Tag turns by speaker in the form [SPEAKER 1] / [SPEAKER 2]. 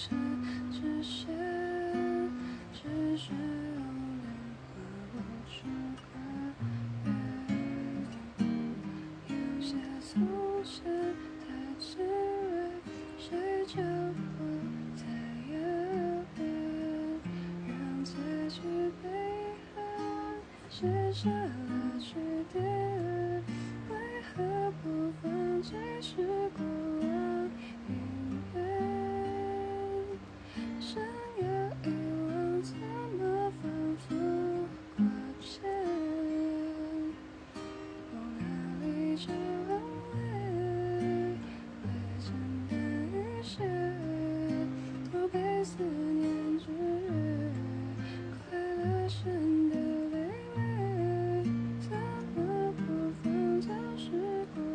[SPEAKER 1] 尘之线，只是偶然划过去跨越，留下从前太炽热，谁将我太遥远，让结局被爱写下了句点。present.